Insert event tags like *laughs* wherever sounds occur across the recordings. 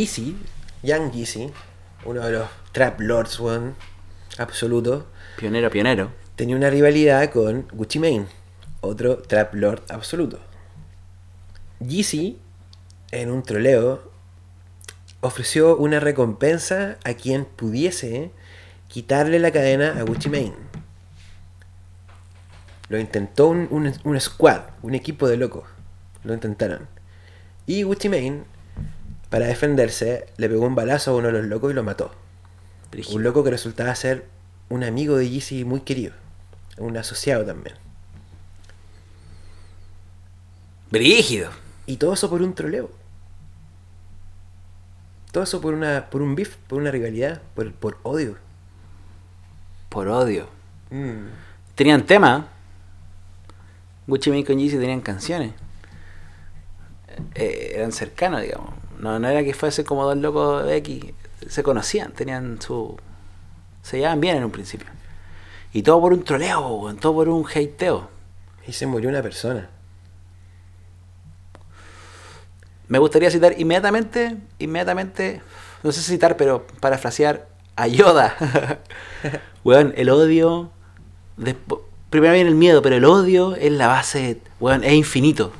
Yeezy, Young Yeezy, uno de los Trap Lords, weón, absoluto, Pionero, pionero. tenía una rivalidad con Gucci Mane, otro Trap Lord absoluto. Yeezy, en un troleo, ofreció una recompensa a quien pudiese quitarle la cadena a Gucci Mane. Lo intentó un, un- un squad, un equipo de locos. Lo intentaron. Y Gucci Mane, para defenderse, le pegó un balazo a uno de los locos y lo mató. Un loco que resultaba ser un amigo de Yeezy muy querido. Un asociado también. Brígido. Y todo eso por un troleo. Todo eso por una por un beef, por una rivalidad, por, por odio. Por odio. Mm. Tenían tema. Gucci Mane con Yeezy tenían canciones. Eh, eran cercanos, digamos. No, no era que fuese como dos locos de X. Se conocían, tenían su. Se llevaban bien en un principio. Y todo por un troleo, weón, todo por un hateo. Y se murió una persona. Me gustaría citar inmediatamente, inmediatamente, no sé si citar, pero parafrasear a Yoda. *laughs* weón, el odio. primero viene el miedo, pero el odio es la base, weón, es infinito.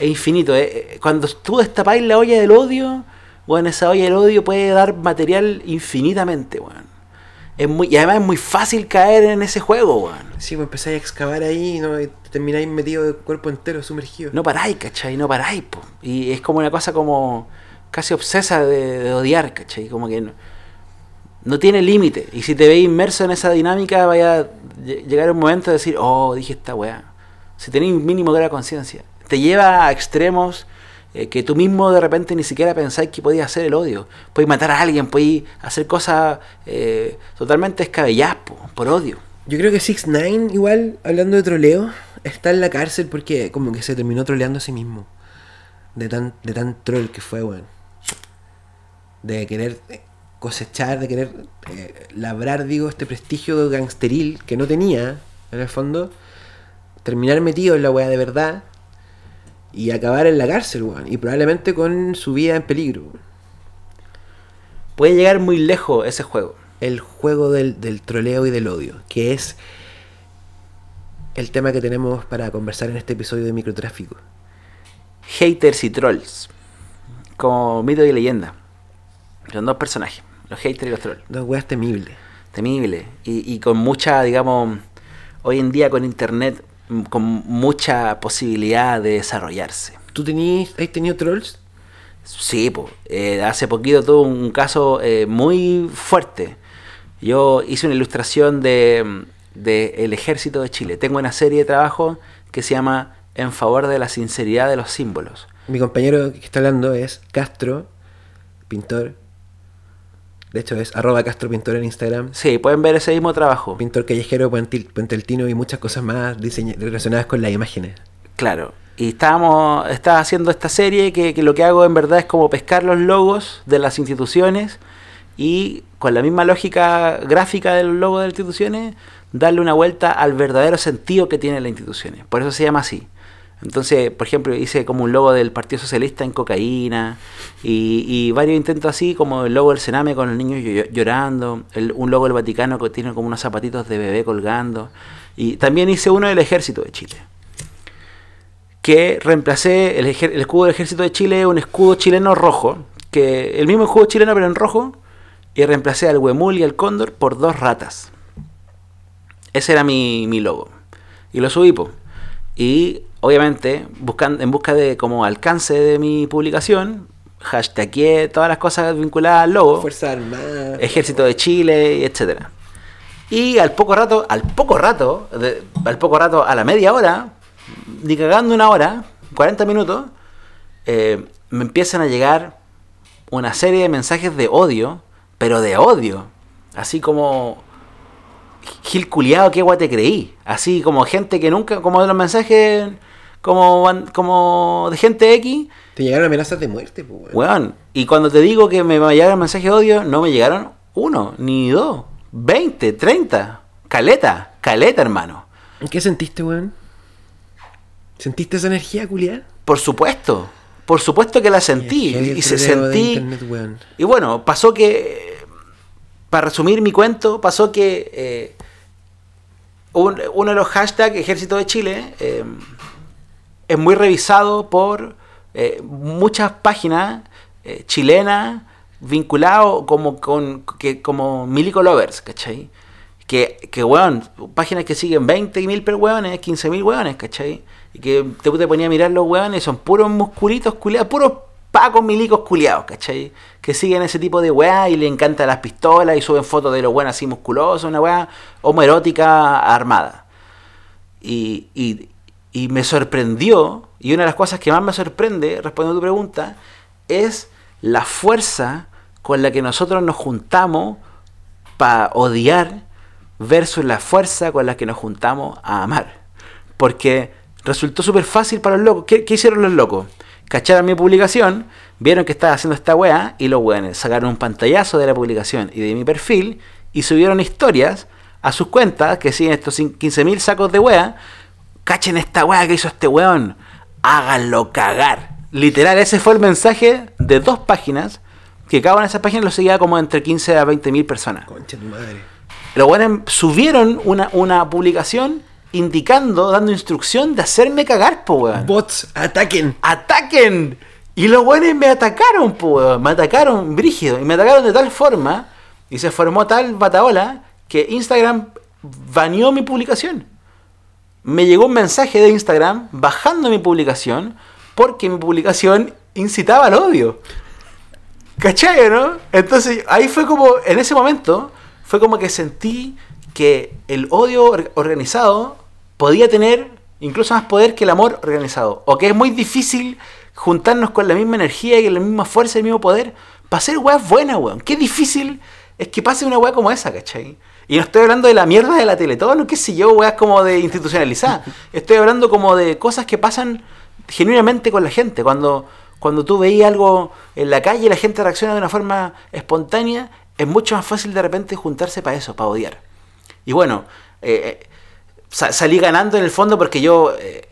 Es infinito. eh, Cuando tú destapáis la olla del odio, weón, esa olla del odio puede dar material infinitamente, weón. Es muy, y además es muy fácil caer en ese juego, weón. Sí, pues empezáis a excavar ahí y no, y termináis metido de cuerpo entero, sumergido. No paráis, ¿cachai? No paráis, po. Y es como una cosa como casi obsesa de, de odiar, ¿cachai? Como que no, no tiene límite. Y si te ves inmerso en esa dinámica, vaya a lle- llegar un momento de decir, oh, dije esta weá. Si tenéis un mínimo grado de conciencia. Te lleva a extremos eh, que tú mismo de repente ni siquiera pensáis que podías hacer el odio. Podéis matar a alguien, podéis hacer cosas eh, totalmente escabelladas po, por odio. Yo creo que 6 9 igual, hablando de troleo, está en la cárcel porque como que se terminó troleando a sí mismo. De tan, de tan troll que fue, weón. De querer eh, cosechar, de querer labrar, digo, este prestigio gangsteril que no tenía, en el fondo. Terminar metido en la weá de verdad. Y acabar en la cárcel, weón. Y probablemente con su vida en peligro. weón. Puede llegar muy lejos ese juego. el juego del, del troleo y del odio, que es el tema que tenemos para conversar en este episodio de microtráfico. haters y trolls. Como mito y leyenda. Son dos personajes, los haters y los trolls. Dos weas temibles. Temible. Y, y con mucha, digamos, hoy en día con internet, con mucha posibilidad de desarrollarse. ¿Tú tenías, has tenido trolls? Sí, po. Eh, hace poquito tuve un caso eh, muy fuerte. Yo hice una ilustración de, de El Ejército de Chile. Tengo una serie de trabajo que se llama En favor de la sinceridad de los símbolos. Mi compañero que está hablando es Castro, pintor. De hecho es arroba Castro Pintor en Instagram. Sí, pueden ver ese mismo trabajo. Pintor callejero, puenteltino y muchas cosas más relacionadas con las imágenes. Claro. Y estábamos, estaba haciendo esta serie que, que lo que hago en verdad es como pescar los logos de las instituciones y con la misma lógica gráfica del logo de las instituciones, darle una vuelta al verdadero sentido que tienen las instituciones. Por eso se llama así. Entonces, por ejemplo, hice como un logo del Partido Socialista en cocaína y, y varios intentos así, como el logo del Sename con los niños llo- llorando, el- un logo del Vaticano que tiene como unos zapatitos de bebé colgando. Y también hice uno del Ejército de Chile que reemplacé el, escudo del ejército de Chile, un escudo chileno rojo, que el mismo escudo chileno pero en rojo, y reemplacé al huemul y al cóndor por dos ratas. Ese era mi, logo. Y lo subí. Y obviamente, buscando, en busca de como alcance de mi publicación, hashtagé todas las cosas vinculadas al logo. Fuerza Armada. Ejército de Chile, etcétera. Y al poco rato, al poco rato, de- al poco rato, a la media hora, ni cagando una hora, 40 minutos, eh, me empiezan a llegar una serie de mensajes de odio, pero de odio. Así como Gil culiado, qué guay te creí. Así como gente que nunca, como de los mensajes, como, como de gente X, Te llegaron amenazas de muerte, pues, weón. Weón, y cuando te digo que me llegaron mensajes de odio, no me llegaron uno, ni dos, veinte, treinta. Caleta, caleta, hermano. ¿Qué sentiste, weón? ¿Sentiste esa energía, culiada? Por supuesto, por supuesto que la sentí. Y, se sentí. internet. Y bueno, pasó que, para resumir mi cuento, pasó que eh, un- uno de los hashtags Ejército de Chile eh, es muy revisado por eh, muchas páginas eh, chilenas vinculadas como, con, que, como Milico Lovers, ¿cachai? Que, que weón, páginas que siguen 20.000 per weones, 15.000 weones, ¿cachai? Y que te, te ponía a mirar los weones, son puros musculitos culiados, puros pacos milicos culiados, ¿cachai? Que siguen ese tipo de weá y le encantan las pistolas y suben fotos de los weones así musculosos, una weá homoerótica armada. Y, y- y me sorprendió, y una de las cosas que más me sorprende, respondiendo a tu pregunta, es la fuerza con la que nosotros nos juntamos para odiar versus la fuerza con la que nos juntamos a amar. Porque resultó súper fácil para los locos. ¿Qué, hicieron los locos? Cacharon mi publicación, vieron que estaba haciendo esta weá y los weones sacaron un pantallazo de la publicación y de mi perfil y subieron historias a sus cuentas que siguen estos 15.000 sacos de weá. Cachen esta weá que hizo este weón. Háganlo cagar. Literal, ese fue el mensaje de dos páginas que cada una de esas páginas lo seguía como entre 15 a 20 mil personas. Concha tu madre. Los buenos subieron una, una publicación indicando, dando instrucción de hacerme cagar, po, weón. Bots, ataquen. ¡Ataquen! Y los buenos me atacaron, po, weón. Me atacaron brígido. Y me atacaron de tal forma, y se formó tal bataola, que Instagram baneó mi publicación. Me llegó un mensaje de Instagram bajando mi publicación porque mi publicación incitaba al odio. ¿Cachai, no? Entonces ahí fue como, en ese momento, fue como que sentí que el odio or- organizado podía tener incluso más poder que el amor organizado. O que es muy difícil juntarnos con la misma energía y la misma fuerza y el mismo poder para hacer weas buenas, weón. Qué difícil es que pase una wea como esa, ¿cachai? Y no estoy hablando de la mierda de la Teletón, o qué sé yo, weas como de institucionalizada. *laughs* Estoy hablando como de cosas que pasan genuinamente con la gente. Cuando, cuando tú veías algo en la calle y la gente reacciona de una forma espontánea, es mucho más fácil de repente juntarse para eso, para odiar. Y bueno, eh, eh, sa- salí ganando en el fondo porque yo eh,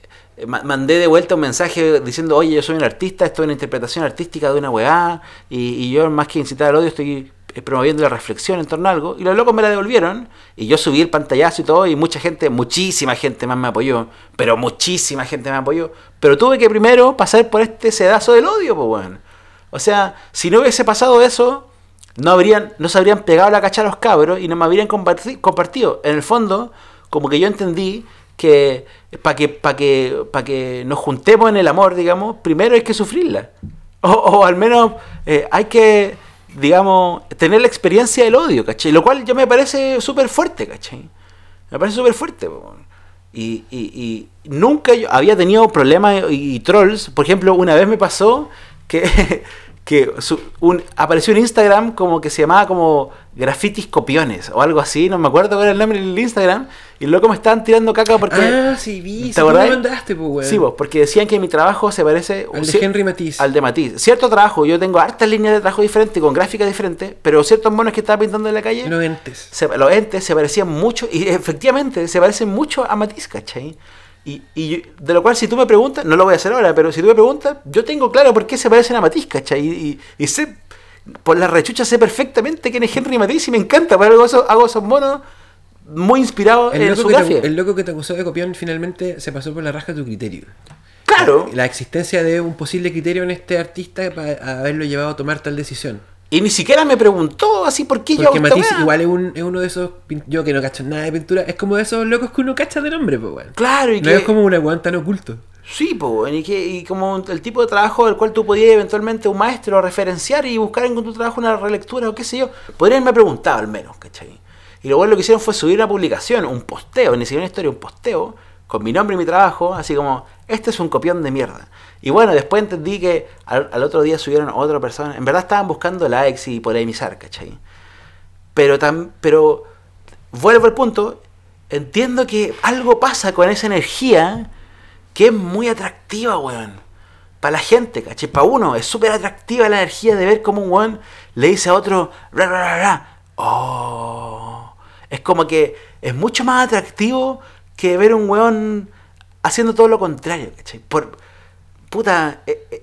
ma- mandé de vuelta un mensaje diciendo, oye, yo soy un artista, esto es una interpretación artística de una weá, y, y yo más que incitar al odio estoy promoviendo la reflexión en torno a algo, y los locos me la devolvieron, y yo subí el pantallazo y todo, y mucha gente, muchísima gente más me apoyó, pero muchísima gente me apoyó, pero tuve que primero pasar por este sedazo del odio, pues weón. O sea, si no hubiese pasado eso, no habrían, no se habrían pegado la cacha a los cabros y no me habrían comparti- compartido. En el fondo, como que yo entendí que para que, para que, para que nos juntemos en el amor, digamos, primero hay que sufrirla. O, o al menos eh, hay que, digamos, tener la experiencia del odio, ¿cachai? Lo cual ya me parece súper fuerte, ¿cachai? Me parece súper fuerte. Y, y- y nunca yo había tenido problemas y trolls. Por ejemplo, una vez me pasó que, *laughs* que su- un- apareció en Instagram como que se llamaba como grafitis copiones o algo así. No me acuerdo cuál era el nombre del Instagram. Y luego me estaban tirando caca porque... Ah, sí, vi. ¿Te sí, me mandaste, pues. Sí, vos, porque decían que mi trabajo se parece Al de Henry Matisse. Al de Matisse. Cierto trabajo, yo tengo hartas líneas de trabajo diferentes, con gráficas diferentes, pero ciertos monos que estaba pintando en la calle, Los entes. se- los entes se parecían mucho, y efectivamente se parecen mucho a Matisse, ¿cachai? Y, y yo- de lo cual, si tú me preguntas, no lo voy a hacer ahora, pero si tú me preguntas, yo tengo claro por qué se parecen a Matisse, ¿cachai? Y, y- y sé, por la rechucha sé perfectamente quién es Henry Matisse y me encanta, pero hago esos, hago esos monos muy inspirados en su te, el loco que te acusó de copión finalmente se pasó por la raja tu criterio. Claro. La existencia de un posible criterio en este artista para haberlo llevado a tomar tal decisión. Y ni siquiera me preguntó así por qué yo Porque esta Matisse igual es, un, es uno de esos. Yo que no cacho nada de pintura, es como de esos locos que uno cacha de nombre, pues, weón. Claro, y No que... es como un weón tan oculto. Sí, po, y, que, y como el tipo de trabajo del cual tú podías eventualmente un maestro referenciar y buscar en tu trabajo una relectura o qué sé yo, podrían haberme preguntado al menos, ¿cachai? Y lo bueno lo que hicieron fue subir una publicación, un posteo, ni siquiera una historia, un posteo, con mi nombre y mi trabajo, así como, este es un copión de mierda. Y bueno, después entendí que al, otro día subieron otra persona, en verdad estaban buscando likes y polemizar, ¿cachai? Pero, tam, pero vuelvo al punto, entiendo que algo pasa con esa energía que es muy atractiva, weón. Para la gente, ¿cachai? Para uno es súper atractiva la energía de ver cómo un weón le dice a otro, ra, ra, ra. Oh. Es como que es mucho más atractivo que ver un weón haciendo todo lo contrario, ¿cachai? Por, puta, eh, eh,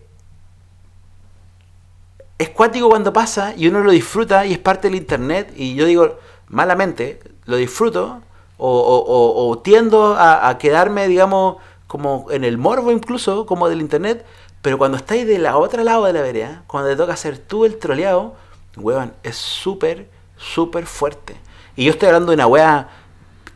es cuático cuando pasa y uno lo disfruta y es parte del internet. Y yo digo, malamente, lo disfruto o, tiendo a, a quedarme, digamos, como en el morbo incluso, como del internet. Pero cuando estáis de la otra lado de la vereda, cuando te toca hacer tú el troleado, weón, es súper, súper fuerte. Y yo estoy hablando de una wea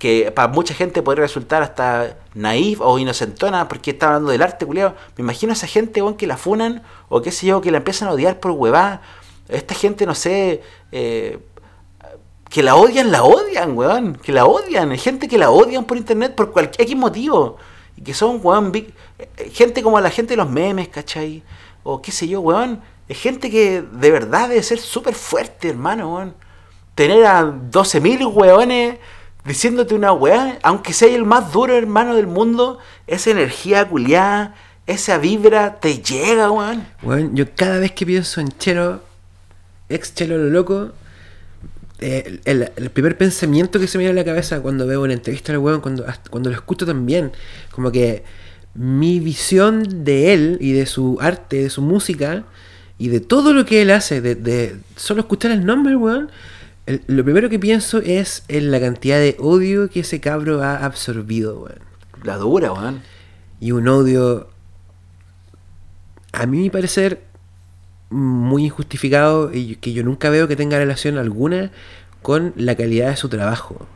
que para mucha gente podría resultar hasta naif o inocentona porque está hablando del arte, culiado. Me imagino a esa gente, weón, que la funan o qué sé yo, que la empiezan a odiar por huevá. Esta gente, no sé, eh, que la odian, la odian, weón. Que la odian. Hay gente que la odian por internet por cualquier motivo. Y que son, weón, big- eh, gente como la gente de los memes, ¿cachai? O qué sé yo, weón. Es gente que de verdad debe ser súper fuerte, hermano, weón. Tener a 12.000 weones diciéndote una weá, aunque sea el más duro hermano del mundo, esa energía culiada, esa vibra te llega, weón. Weón, yo cada vez que pienso en Chelo, ex Chelo lo loco, eh, el, primer pensamiento que se me viene a la cabeza cuando veo una entrevista al weón, cuando, cuando lo escucho también, como que mi visión de él y de su arte, de su música y de todo lo que él hace, de, de solo escuchar el nombre, weón, el- lo primero que pienso es en la cantidad de odio que ese cabro ha absorbido, weón. La dura, weón. Y un odio, a mí mi parecer, muy injustificado y que yo nunca veo que tenga relación alguna con la calidad de su trabajo.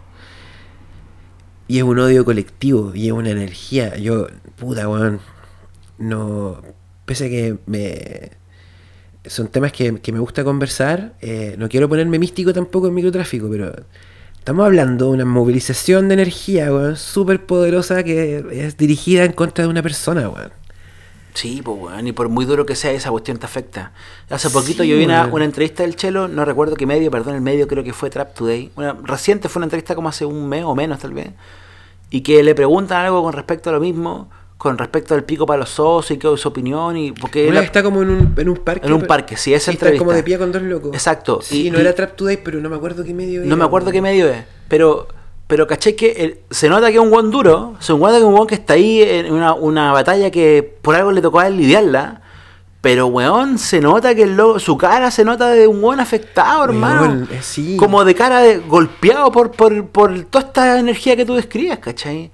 Y es un odio colectivo y es una energía. Yo, puta, weón, no. Pese a que me. Son temas que, que me gusta conversar. eh, no quiero ponerme místico tampoco en microtráfico, pero. Estamos hablando de una movilización de energía, weón, súper poderosa que es dirigida en contra de una persona, weón. Sí, pues, weón, y por muy duro que sea, esa cuestión te afecta. Hace poquito Sí, yo vi una, una entrevista del Chelo, no recuerdo qué medio, perdón, el medio creo que fue Trap Today. Una, reciente fue una entrevista como hace un mes o menos, tal vez. Y que le preguntan algo con respecto a lo mismo, con respecto al pico para los osos y qué es su opinión. y porque que está como en un, en un parque. En un parque, sí, esa está como entrevista. de pie con dos locos. Exacto, Sí, y- no y- era Trap Today, pero no me acuerdo qué medio No era, me acuerdo weón. qué medio es, pero pero caché que el- se nota que es un guan duro, se nota que es un guan que está ahí en una, una batalla que por algo le tocó a él lidiarla, pero weón, se nota que el loco- su cara se nota de un guan afectado, Weón, hermano. eh, sí. Como de cara de golpeado por, por, por toda esta energía que tú describes, ¿cachai?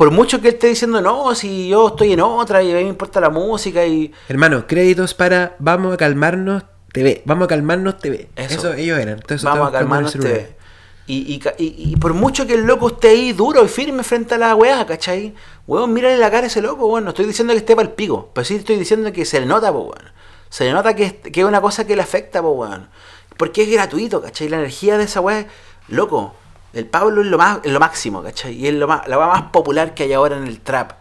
Por mucho que él esté diciendo, no, si yo estoy en otra y a mí me importa la música y... Hermano, créditos para Vamos a calmarnos TV. Vamos a calmarnos TV. Eso. Eso, ellos eran. Entonces, Vamos a calmarnos. TV. Y, y, y- y por mucho que el loco esté ahí duro y firme frente a la weá, ¿cachai? Weón, mírale la cara a ese loco, weón. No estoy diciendo que esté para el pico, pero sí estoy diciendo que se le nota, po, weón. Se le nota que es, que es una cosa que le afecta, po, weón. Porque es gratuito, ¿cachai? La energía de esa weá, loco. El Pablo es lo, más, es lo máximo, ¿cachai? Y es lo más, la weá más popular que hay ahora en el trap.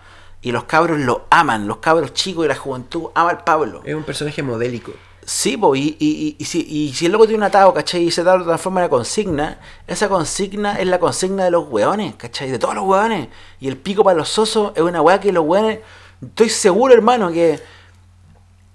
Y los cabros lo aman, los cabros chicos y la juventud ama al Pablo. Es un personaje modélico. Sí, po, y, y, si, y si el loco tiene un atado, ¿cachai? Y ese atado lo transforma en una consigna, esa consigna es la consigna de los hueones, ¿cachai? De todos los hueones. Y el pico para los osos es una hueá que los hueones. Estoy seguro, hermano, que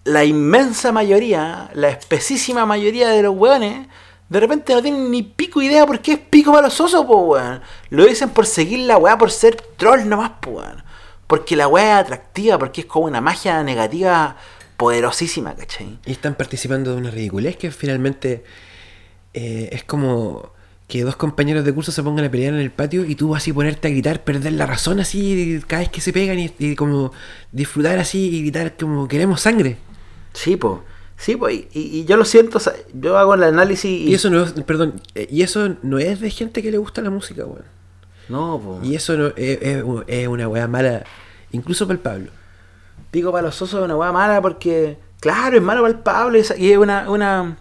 la inmensa mayoría, la espesísima mayoría de los hueones, de repente no tienen ni pico idea por qué es pico para los osos, po, weón. Lo dicen por seguir la weá, por ser troll nomás, po, weón. Porque la weá es atractiva, porque es como una magia negativa poderosísima, ¿cachai? Y están participando de una ridiculez que finalmente eh, es como que dos compañeros de curso se pongan a pelear en el patio y tú vas a ponerte a gritar, perder la razón así cada vez que se pegan y, y como disfrutar así y gritar como queremos sangre. Sí, po. Sí, po. Y, y- yo lo siento, o sea, yo hago el análisis y... Y eso no es, perdón, eh, y eso no es de gente que le gusta la música, weón. No, po. Y eso no, es, es- es una weá mala, incluso para el Pablo. Pico para los osos es una hueá mala porque, claro, es malo para el Pablo y es- una, una,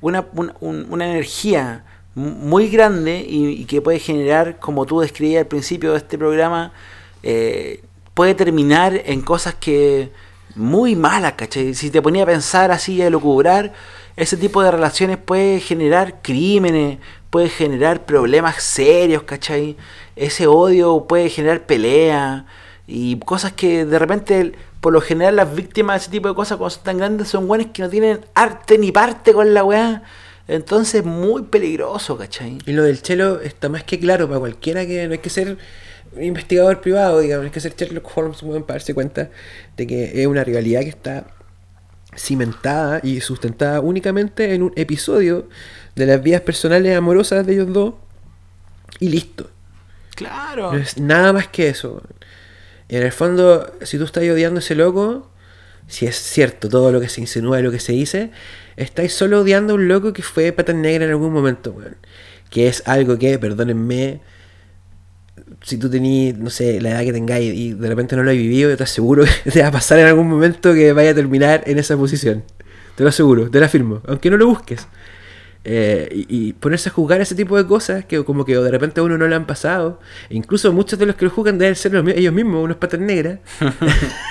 una, una, un- una energía mu- muy grande y, y que puede generar, como tú describías al principio de este programa, eh, puede terminar en cosas que muy malas, ¿cachai? Si te ponía a pensar así, a lucubrar, ese tipo de relaciones puede generar crímenes, puede generar problemas serios, ¿cachai? Ese odio puede generar peleas y cosas que de repente, por lo general, las víctimas de ese tipo de cosas cuando son tan grandes son buenos que no tienen arte ni parte con la weá. Entonces, muy peligroso, ¿cachai? Y lo del chelo está más que claro para cualquiera que no hay que ser investigador privado, digamos, hay que ser Sherlock Holmes weón, para darse cuenta de que es una rivalidad que está cimentada y sustentada únicamente en un episodio de las vidas personales amorosas de ellos dos y listo. Claro. No es nada más que eso. En el fondo, si tú estás odiando a ese loco, si es cierto todo lo que se insinúa y lo que se dice, estáis solo odiando a un loco que fue pata negra en algún momento, weón. Que es algo que, perdónenme, si tú tenés, no sé, la edad que tengáis y de repente no lo has vivido, yo te aseguro que *laughs* te va a pasar en algún momento que vaya a terminar en esa posición. Te lo aseguro, te lo afirmo, aunque no lo busques. Eh, y, y ponerse a jugar ese tipo de cosas que como que de repente a uno no le han pasado. E incluso muchos de los que lo juegan deben ser los ellos mismos, unos patas negras. *laughs*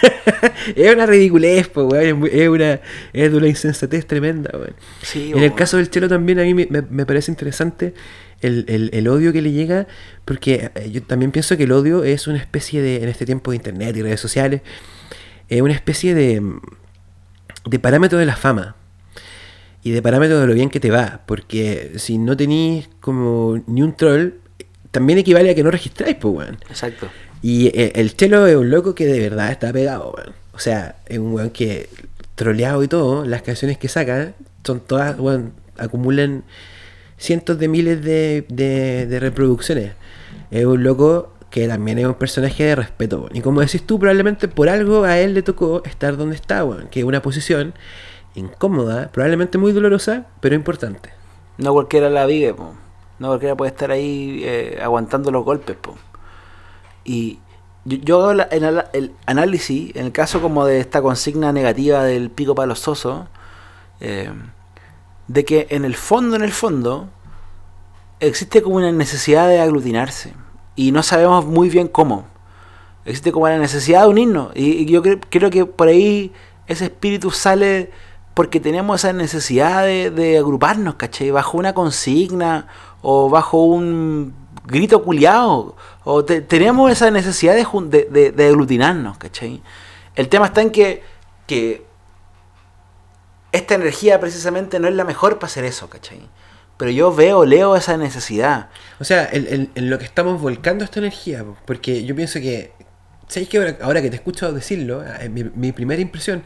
*laughs* es una ridiculez, po, weón, es, una, es de una insensatez tremenda, weón. Sí, En el caso del Chelo también a mí me, me- me parece interesante el, el- el odio que le llega, porque eh, yo también pienso que el odio es una especie de, en este tiempo de internet y redes sociales, es una especie de, de parámetro de la fama y de parámetro de lo bien que te va, porque si no tenís como ni un troll, también equivale a que no registráis, pues, weón. Exacto. Y eh, el Chelo es un loco que de verdad está pegado, weón. O sea, es un weón que troleado y todo, las canciones que saca son todas, weón, acumulan cientos de miles de, de, reproducciones. Es un loco que también es un personaje de respeto. Y como decís tú, probablemente por algo a él le tocó estar donde está. Que es una posición incómoda, probablemente muy dolorosa, pero importante. No cualquiera la vive, po. No cualquiera puede estar ahí eh, aguantando los golpes. Y yo, yo hago el, análisis, en el caso como de esta consigna negativa del pico palo soso, eh, de que en el fondo, en el fondo, existe como una necesidad de aglutinarse. Y no sabemos muy bien cómo. Existe como la necesidad de unirnos. Y, yo cre- creo que por ahí ese espíritu sale porque tenemos esa necesidad de, de agruparnos, ¿cachai? Bajo una consigna o bajo un grito culiado. O te- tenemos esa necesidad de, de- de aglutinarnos, ¿cachai? El tema está en que, que esta energía precisamente no es la mejor para hacer eso, ¿cachai? Pero yo veo, leo esa necesidad. O sea, en, en- en lo que estamos volcando esta energía, po, porque yo pienso que, ¿sabéis que ahora, ahora que te escucho decirlo, eh, mi, mi primera impresión,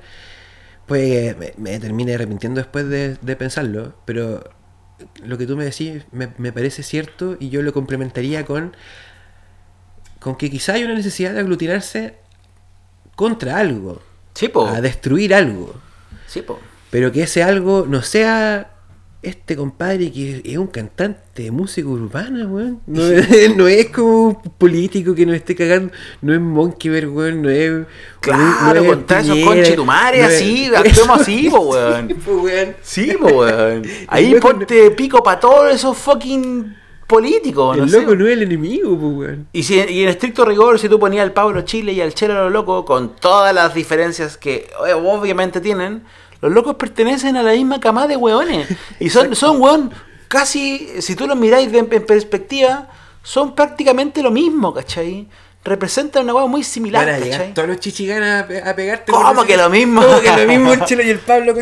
pues me, me termine arrepintiendo después de, de pensarlo, pero lo que tú me decís me, me parece cierto y yo lo complementaría con, con que quizá hay una necesidad de aglutinarse contra algo, Sí, po. a destruir algo. Sí, po. Pero que ese algo no sea este compadre que es un cantante de música urbana, weón. No, es, *laughs* no es como un político que nos esté cagando. No es Monkeyberg, weón. No es. Claro, no es contra esos Piñera, conchetumares no es- así, *laughs* actuemos así, po, *laughs* weón. Sí, po, weón. Sí, po, weón. Ahí loco ponte pico para todos esos fucking políticos, El sé. loco no es el enemigo, po, weón. Y, si, y en estricto rigor, si tú ponías al Pablo Chile y al Chelo lo loco, con todas las diferencias que eh, obviamente tienen, los locos pertenecen a la misma camada de hueones. Y son, son weón, casi, si tú los miráis de- en perspectiva, son prácticamente lo mismo, ¿cachai? Representan una hueá muy similar, Van a llegar ¿cachai? todos los chichiganas a, pe- a pegarte. ¿Cómo que lo mismo? ¿Cómo que lo mismo el Chelo y el Pablo?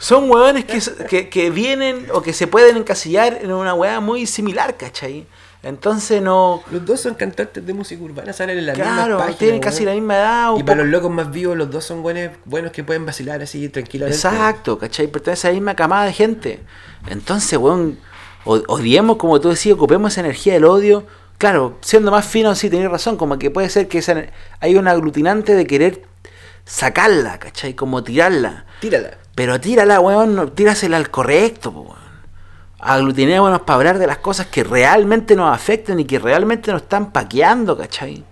Son hueones que, que, que vienen o que se pueden encasillar en una hueá muy similar, ¿cachai? Entonces no... Los dos son cantantes de música urbana, salen en la misma Claro, tienen casi la misma edad. Y para los locos más vivos, los dos son buenos, buenos que pueden vacilar así tranquilamente. Exacto, ¿cachai? Pertenece a la misma camada de gente. Entonces, weón, odiemos, como tú decías, ocupemos esa energía del odio. Claro, siendo más fino, sí, tenés razón, como que puede ser que esa- hay un aglutinante de querer sacarla, ¿cachai? Como tirarla. Tírala. Pero tírala, weón, tírasela al correcto, po, weón. Aglutinémonos para hablar de las cosas que realmente nos afectan y que realmente nos están paqueando, ¿cachai?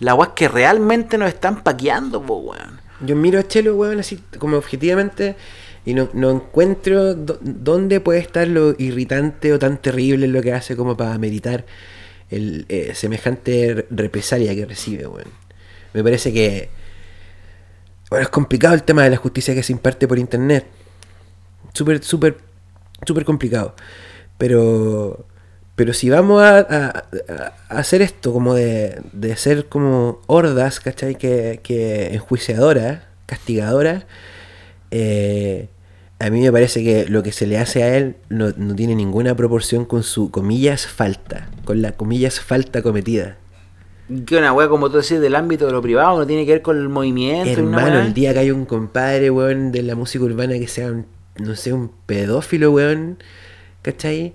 Las weas que realmente nos están paqueando, po, weón. Yo miro a Chelo, weón, así como objetivamente y no, encuentro dó- dónde puede estar lo irritante o tan terrible lo que hace como para meditar el eh, semejante re- represalia que recibe, weón. Me parece que bueno, es complicado el tema de la justicia que se imparte por internet. Súper, súper, súper complicado. Pero, pero si vamos a, a- a hacer esto como de, de ser como hordas, ¿cachai? Que, que enjuiciadoras, castigadoras, eh, a mí me parece que lo que se le hace a él no, no tiene ninguna proporción con su, comillas, falta. Con la, comillas, falta cometida. Que una weá, como tú decís, del ámbito de lo privado, no tiene que ver con el movimiento. Hermano, el día que hay un compadre, weón, de la música urbana que sea, un, no sé, un pedófilo, weón, ¿cachai?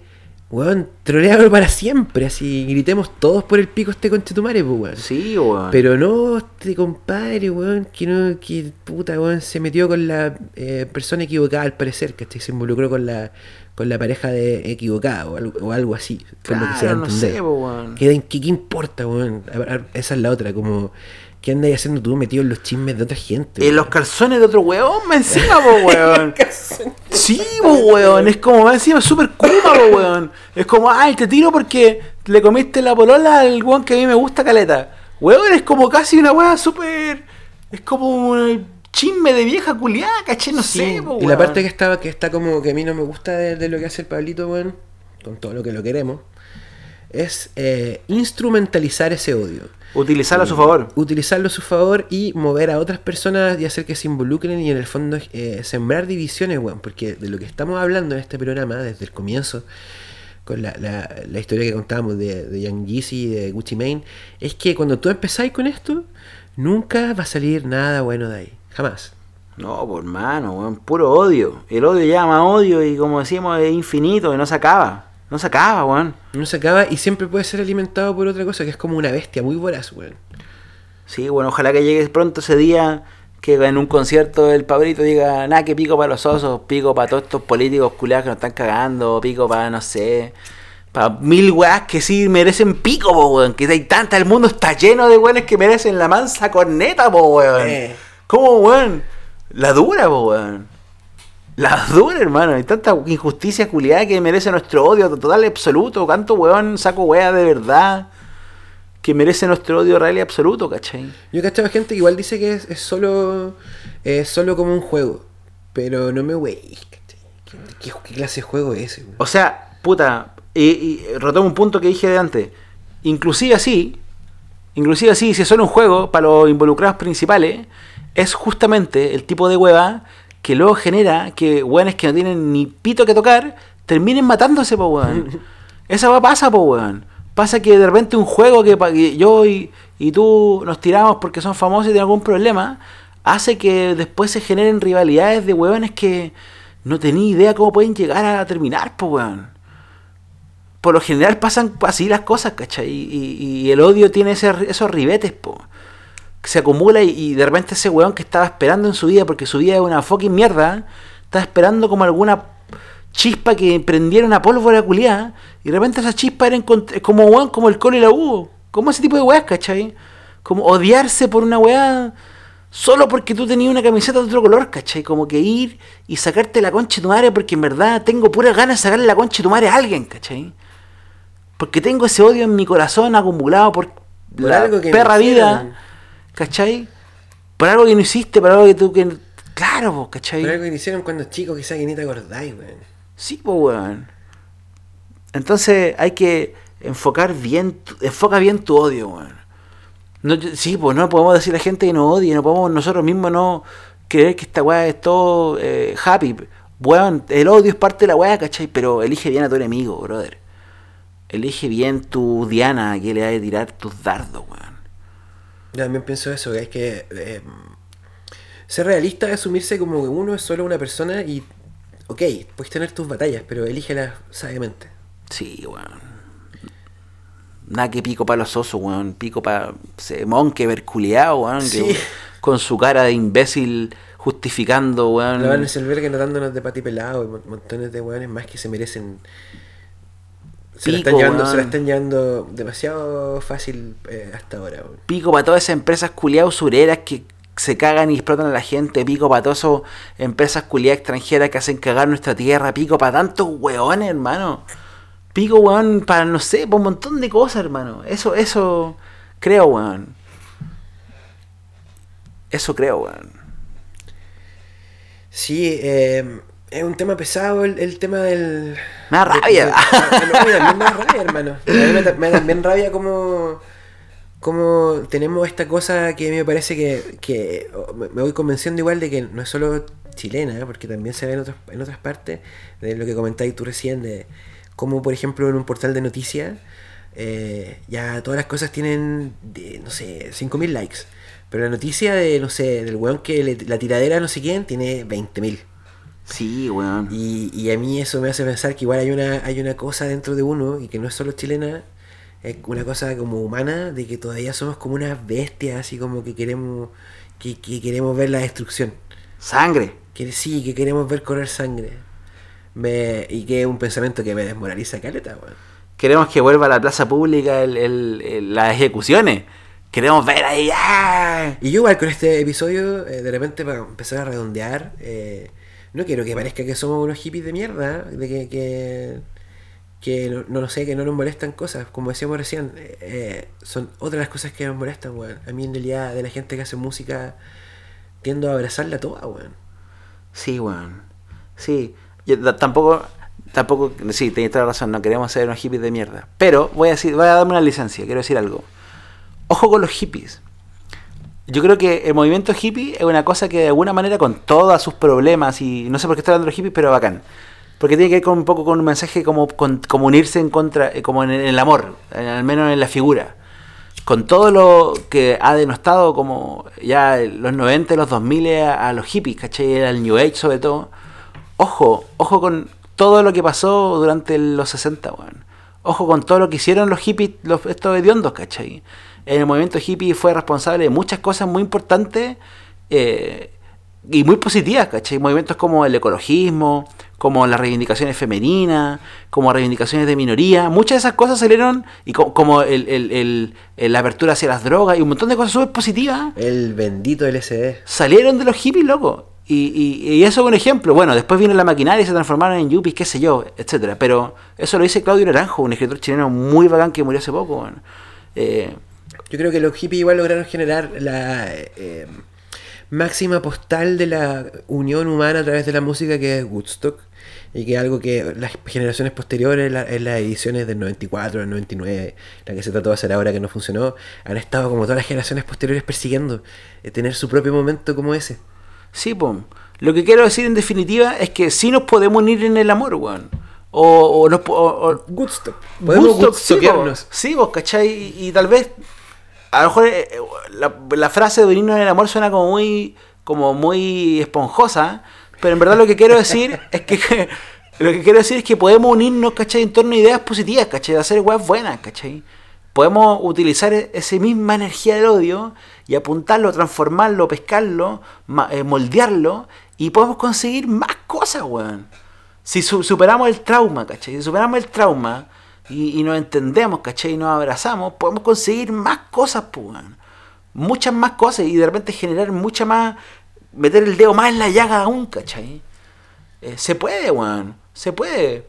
Weón, troleado para siempre, así, gritemos todos por el pico este conchetumare, pues, weón. Sí, weón. Pero no este compadre, weón, que no, que puta, weón, se metió con la eh, persona equivocada al parecer, ¿cachai? Se involucró con la, con la pareja de equivocada o algo, o algo así. lo que se da Claro, no sé, po, weón. ¿Qué, qué, qué importa, weón? A- a- Esa es la otra, como, ¿qué andas haciendo tú metido en los chismes de otra gente? En weón? los calzones de otro weón, me encima, po, *laughs* weón. Sí, po, weón. Es como, más encima, súper kuma, po, weón. Es como, ay, te tiro porque le comiste la polola al weón que a mí me gusta caleta. Weón, es como casi una weá súper. Es como un chisme de vieja culiada, caché, no Sí, sé, po, y la weón. parte que estaba que está como que a mí no me gusta de, de lo que hace el Pablito, weón, con todo lo que lo queremos, es eh, instrumentalizar ese odio. Utilizarlo a su favor. Utilizarlo a su favor y mover a otras personas y hacer que se involucren y en el fondo eh, sembrar divisiones, weón. Porque de lo que estamos hablando en este programa desde el comienzo, con la, la- la historia que contábamos de, de Young Jeezy y de Gucci Mane, es que cuando tú empezáis con esto, nunca va a salir nada bueno de ahí. Jamás. No, por hermano, weón, puro odio. El odio llama odio y como decíamos es infinito y no se acaba. No se acaba, weón. No se acaba y siempre puede ser alimentado por otra cosa que es como una bestia muy voraz, weón. Sí, bueno, ojalá que llegue pronto ese día que en un concierto el Pablito diga, nada, que pico para los osos, pico para todos estos políticos culiados que nos están cagando, pico para, no sé, para mil weas que sí merecen pico, po, weón. Que hay tanta, el mundo está lleno de weones que merecen la mansa corneta, po, weón. Eh. ¿Cómo, weón? La dura, po, weón. La dura, hermano. Hay tanta injusticia culiada que merece nuestro odio total y absoluto. Canto, weón, saco wea de verdad. Que merece nuestro odio real y absoluto, ¿cachai? Yo he cachado gente que igual dice que es, es solo es solo como un juego. Pero no me wey. ¿Qué, qué, qué clase de juego es ese? O sea, puta, y, y retomo un punto que dije de antes. Inclusive así, inclusive así, si es solo un juego para los involucrados principales, es justamente el tipo de hueva que luego genera que hueones que no tienen ni pito que tocar terminen matándose, po weón. *laughs* Esa hueá pasa, po weón. Pasa que de repente un juego que, yo y, y tú nos tiramos porque son famosos y tienen algún problema, hace que después se generen rivalidades de hueones que no tenía idea cómo pueden llegar a terminar, po weón por lo general pasan así las cosas, ¿cachai? Y, y- y el odio tiene ese- esos ribetes, po. Se acumula y, y de repente ese weón que estaba esperando en su vida, porque su vida es una fucking mierda, estaba esperando como alguna chispa que prendiera una pólvora culiada, y de repente esa chispa era como weón, como el colo y la U, como ese tipo de weas, ¿cachai? Como odiarse por una weá solo porque tú tenías una camiseta de otro color, ¿cachai? Como que ir y sacarte la concha de tu madre porque en verdad tengo puras ganas de sacarle la concha de tu madre a alguien, ¿cachai? Porque tengo ese odio en mi corazón acumulado por, Por la algo que perra vida. ¿Cachai? Por algo que no hiciste, por algo que tú que... Claro, po, ¿cachai? Pero algo que hicieron cuando chico, quizás que ni te acordáis, weón. Sí, pues, weón. Entonces hay que enfocar bien, tu- enfoca bien tu odio, weón. No, sí, pues no podemos decir a la gente que nos odie, no podemos nosotros mismos no creer que esta weá es todo eh, happy. Weón, el odio es parte de la weá, ¿cachai? Pero elige bien a tu enemigo, brother. Elige bien tu Diana a que le va a tirar tus dardos, weón. Yo también pienso eso, que es que eh, ser realista es asumirse como que uno es solo una persona y, ok, puedes tener tus batallas, pero elígelas sabiamente. Sí, weón. Nada que pico para los osos, weón. Pico para ese monkever culiao, weón. que Sí. con su cara de imbécil justificando, weón. La Van Selberg notándonos de pati pelado y mon- montones de weones más que se merecen. Se la Pico, están llevando, se la están llevando demasiado fácil eh, hasta ahora, weón. Pico para todas esas empresas culiao usureras que se cagan y explotan a la gente. Pico para todas esas empresas culiadas extranjeras que hacen cagar nuestra tierra. Pico para tantos weones, hermano. Pico, weón, para no sé, para un montón de cosas, hermano. Eso, eso creo, weón. Eso creo, weón. Sí, eh, es un tema pesado el, el tema del... Me da de- rabia. de- ah, no, me da rabia, hermano. Me, da- me da también rabia como, como tenemos esta cosa que me parece que, que oh, me voy convenciendo igual de que no es solo chilena, ¿eh? porque también se ve en, otras en otras partes, de lo que comentáis tú recién, de cómo, por ejemplo, en un portal de noticias eh, ya todas las cosas tienen, de, no sé, 5.000 likes. Pero la noticia de, no sé, del weón que le- la tiradera no sé quién tiene 20.000. Sí, weón. Y, y a mí eso me hace pensar que igual hay una, hay una cosa dentro de uno y que no es solo chilena, es una cosa como humana de que todavía somos como unas bestias, así como que queremos, que, que queremos ver la destrucción. Sangre. Que sí, que queremos ver correr sangre. Me, y que es un pensamiento que me desmoraliza caleta, weón. Queremos que vuelva a la plaza pública el- el- el- las ejecuciones. Queremos ver ahí. ¡ah! Y yo igual con este episodio, eh, de repente para empezar a redondear, eh, no quiero que parezca que somos unos hippies de mierda, de que, que, que no, no lo sé, que no nos molestan cosas, como decíamos recién, eh, eh, son otras las cosas que nos molestan, weón. A mí en realidad de la gente que hace música tiendo a abrazarla toda, weón. Sí, weón. Sí. Yo tampoco, tampoco, sí, tenés toda la razón, no queremos ser unos hippies de mierda. Pero voy a decir, voy a darme una licencia, quiero decir algo. Ojo con los hippies. Yo creo que el movimiento hippie es una cosa que de alguna manera con todos sus problemas y no sé por qué estoy hablando de los hippies, pero bacán. Porque tiene que ver un poco con un mensaje como, como unirse en contra, eh, como en el, amor, al menos en la figura. Con todo lo que ha denostado como ya los 90 y los 2000 a, a los hippies, ¿cachai? Al New Age sobre todo. Ojo, ojo con todo lo que pasó durante los 60, weón. Ojo con todo lo que hicieron los hippies, los, estos hediondos, ¿cachai? El movimiento hippie fue responsable de muchas cosas muy importantes eh, y muy positivas, ¿cachai? Movimientos como el ecologismo, como las reivindicaciones femeninas, como reivindicaciones de minoría. Muchas de esas cosas salieron, y co- como el, el- el- el- la apertura hacia las drogas y un montón de cosas súper positivas El bendito LSD. salieron de los hippies, loco. Y, y- y eso es un ejemplo. Bueno, después vino la maquinaria y se transformaron en yuppies, qué sé yo, etcétera. Pero eso lo dice Claudio Naranjo, un escritor chileno muy bacán que murió hace poco. bueno. Eh, Yo creo que los hippies igual lograron generar la eh, máxima postal de la unión humana a través de la música que es Woodstock. Y que es algo que las generaciones posteriores, la- en las ediciones del 94, del 99, la que se trató de hacer ahora que no funcionó, han estado como todas las generaciones posteriores persiguiendo eh, tener su propio momento como ese. sí, pum. Lo que quiero decir en definitiva es que sí nos podemos unir en el amor, weón. O, o nos o- o- Woodstock. Podemos Woodstock, sí, vos, Sí, vos, ¿cachai? Y, y tal vez, a lo mejor eh, eh, la, la frase de unirnos en el amor suena como muy, como muy esponjosa, pero en verdad lo que quiero decir *laughs* es que, lo que quiero decir es que podemos unirnos, ¿cachai? En torno a ideas positivas, ¿cachai? De hacer weas buenas, ¿cachai? Podemos utilizar e- esa misma energía del odio y apuntarlo, transformarlo, pescarlo, eh, moldearlo y podemos conseguir más cosas, weón. Si su- superamos el trauma, ¿cachai? Si superamos el trauma y, y nos entendemos, ¿cachai? Y nos abrazamos, podemos conseguir más cosas, pues. Muchas más cosas y de repente generar mucha más. meter el dedo más en la llaga aún, ¿cachai? Eh, se puede, weón. Se puede.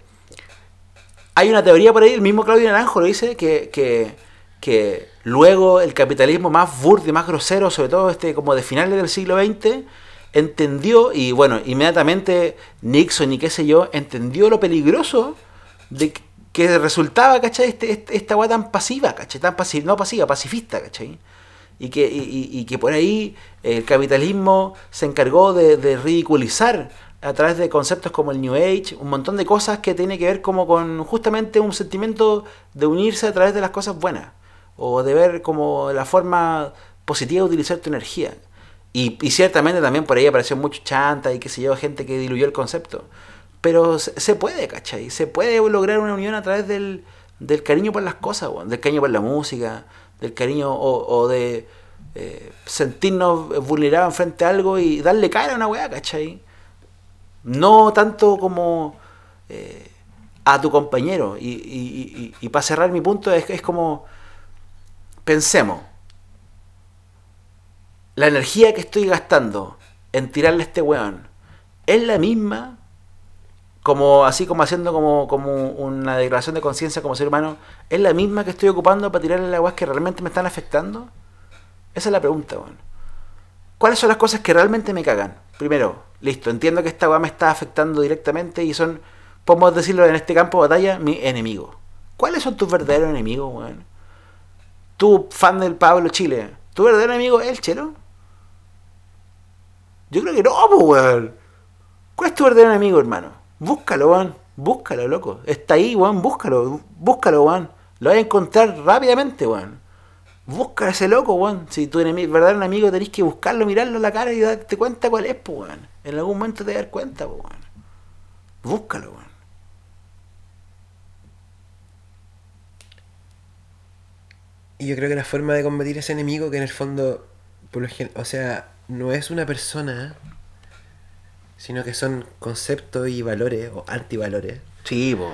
Hay una teoría por ahí, el mismo Claudio Naranjo lo dice, que, que, que luego el capitalismo más burdo y más grosero, sobre todo este como de finales del siglo XX, entendió, y bueno, inmediatamente Nixon y qué sé yo, entendió lo peligroso de que- resultaba, ¿cachai? Este, este- esta weá tan pasiva, ¿cachai? Tan pasiva, no pasiva, pacifista, ¿cachai? Y que, y, y- que por ahí el capitalismo se encargó de, de ridiculizar a través de conceptos como el New Age, un montón de cosas que tiene que ver como con justamente un sentimiento de unirse a través de las cosas buenas, o de ver como la forma positiva de utilizar tu energía. Y, y ciertamente también por ahí apareció mucho chanta y qué sé yo, gente que diluyó el concepto. Pero se, puede, ¿cachai? Se puede lograr una unión a través del, del cariño por las cosas, weón, del cariño por la música, del cariño o, o de eh, sentirnos vulnerados frente a algo y darle cara a una weá, ¿cachai? No tanto como eh, a tu compañero. Y, y, y, y para cerrar mi punto es, es como, pensemos, la energía que estoy gastando en tirarle a este weón es la misma como así como haciendo como, como una declaración de conciencia como ser humano, es la misma que estoy ocupando para tirarle las weas que realmente me están afectando? Esa es la pregunta, weón. ¿Cuáles son las cosas que realmente me cagan? Primero, listo, entiendo que esta weá me está afectando directamente y son, podemos decirlo en este campo de batalla, mi enemigo. ¿Cuáles son tus verdaderos enemigos, weón? Tú, fan del Pablo Chile, ¿tu verdadero enemigo es el Chelo? Yo creo que no, weón. ¿Cuál es tu verdadero enemigo, hermano? Búscalo, weón. Búscalo, loco. Está ahí, weón. Búscalo. Búscalo, weón. Lo vas a encontrar rápidamente, weón. Busca a ese loco, weón. Si tu enemigo, verdadero amigo tenés que buscarlo, mirarlo a la cara y darte cuenta cuál es, pues, weón. En algún momento te vas a dar cuenta, pues, weón. Búscalo, weón. Y yo creo que la forma de combatir ese enemigo, que en el fondo, por lo o sea, no es una persona, sino que son conceptos y valores, o antivalores. Sí, po.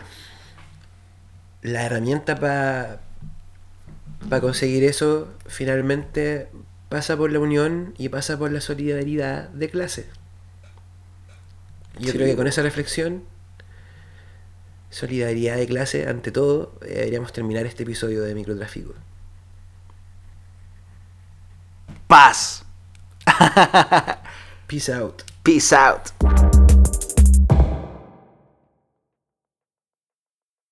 La herramienta para conseguir eso finalmente pasa por la unión y pasa por la solidaridad de clase. Yo Sí. creo que con esa reflexión, solidaridad de clase ante todo, eh, deberíamos terminar este episodio de microtráfico. Paz. Peace out. Peace out.